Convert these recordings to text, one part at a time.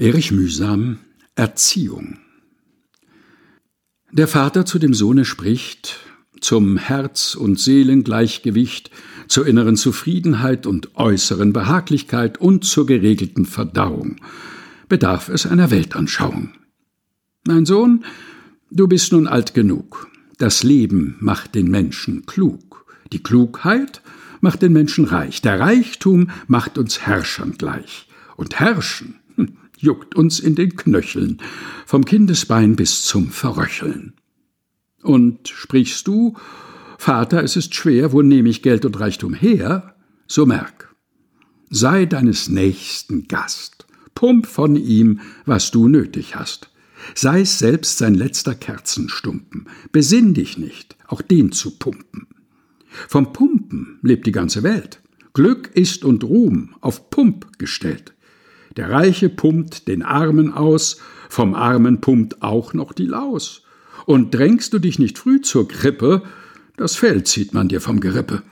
Erich Mühsam Erziehung Der Vater zu dem Sohne spricht, zum Herz- und Seelengleichgewicht, zur inneren Zufriedenheit und äußeren Behaglichkeit und zur geregelten Verdauung bedarf es einer Weltanschauung. Mein Sohn, du bist nun alt genug. Das Leben macht den Menschen klug. Die Klugheit macht den Menschen reich. Der Reichtum macht uns Herrschern gleich. Und Herrschen juckt uns in den Knöcheln, vom Kindesbein bis zum Verröcheln. Und sprichst du, Vater, es ist schwer, wo nehme ich Geld und Reichtum her? So merk, sei deines Nächsten Gast, pump von ihm, was du nötig hast. Sei's selbst sein letzter Kerzenstumpen, besinn dich nicht, auch den zu pumpen. Vom Pumpen lebt die ganze Welt. Glück ist und Ruhm auf Pump gestellt. Der Reiche pumpt den Armen aus, vom Armen pumpt auch noch die Laus. Und drängst du dich nicht früh zur Krippe, das Fell zieht man dir vom Gerippe.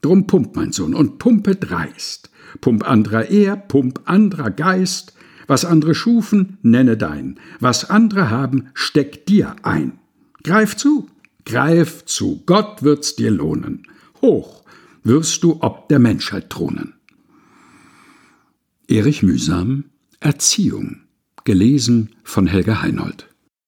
Drum pump, mein Sohn, und pumpe dreist. Pump anderer Ehr, pump anderer Geist. Was andere schufen, nenne dein. Was andere haben, steck dir ein. Greif zu, greif zu, Gott wird's dir lohnen. Hoch wirst du ob der Menschheit thronen. Erich Mühsam Erziehung, gelesen von Helga Heinold.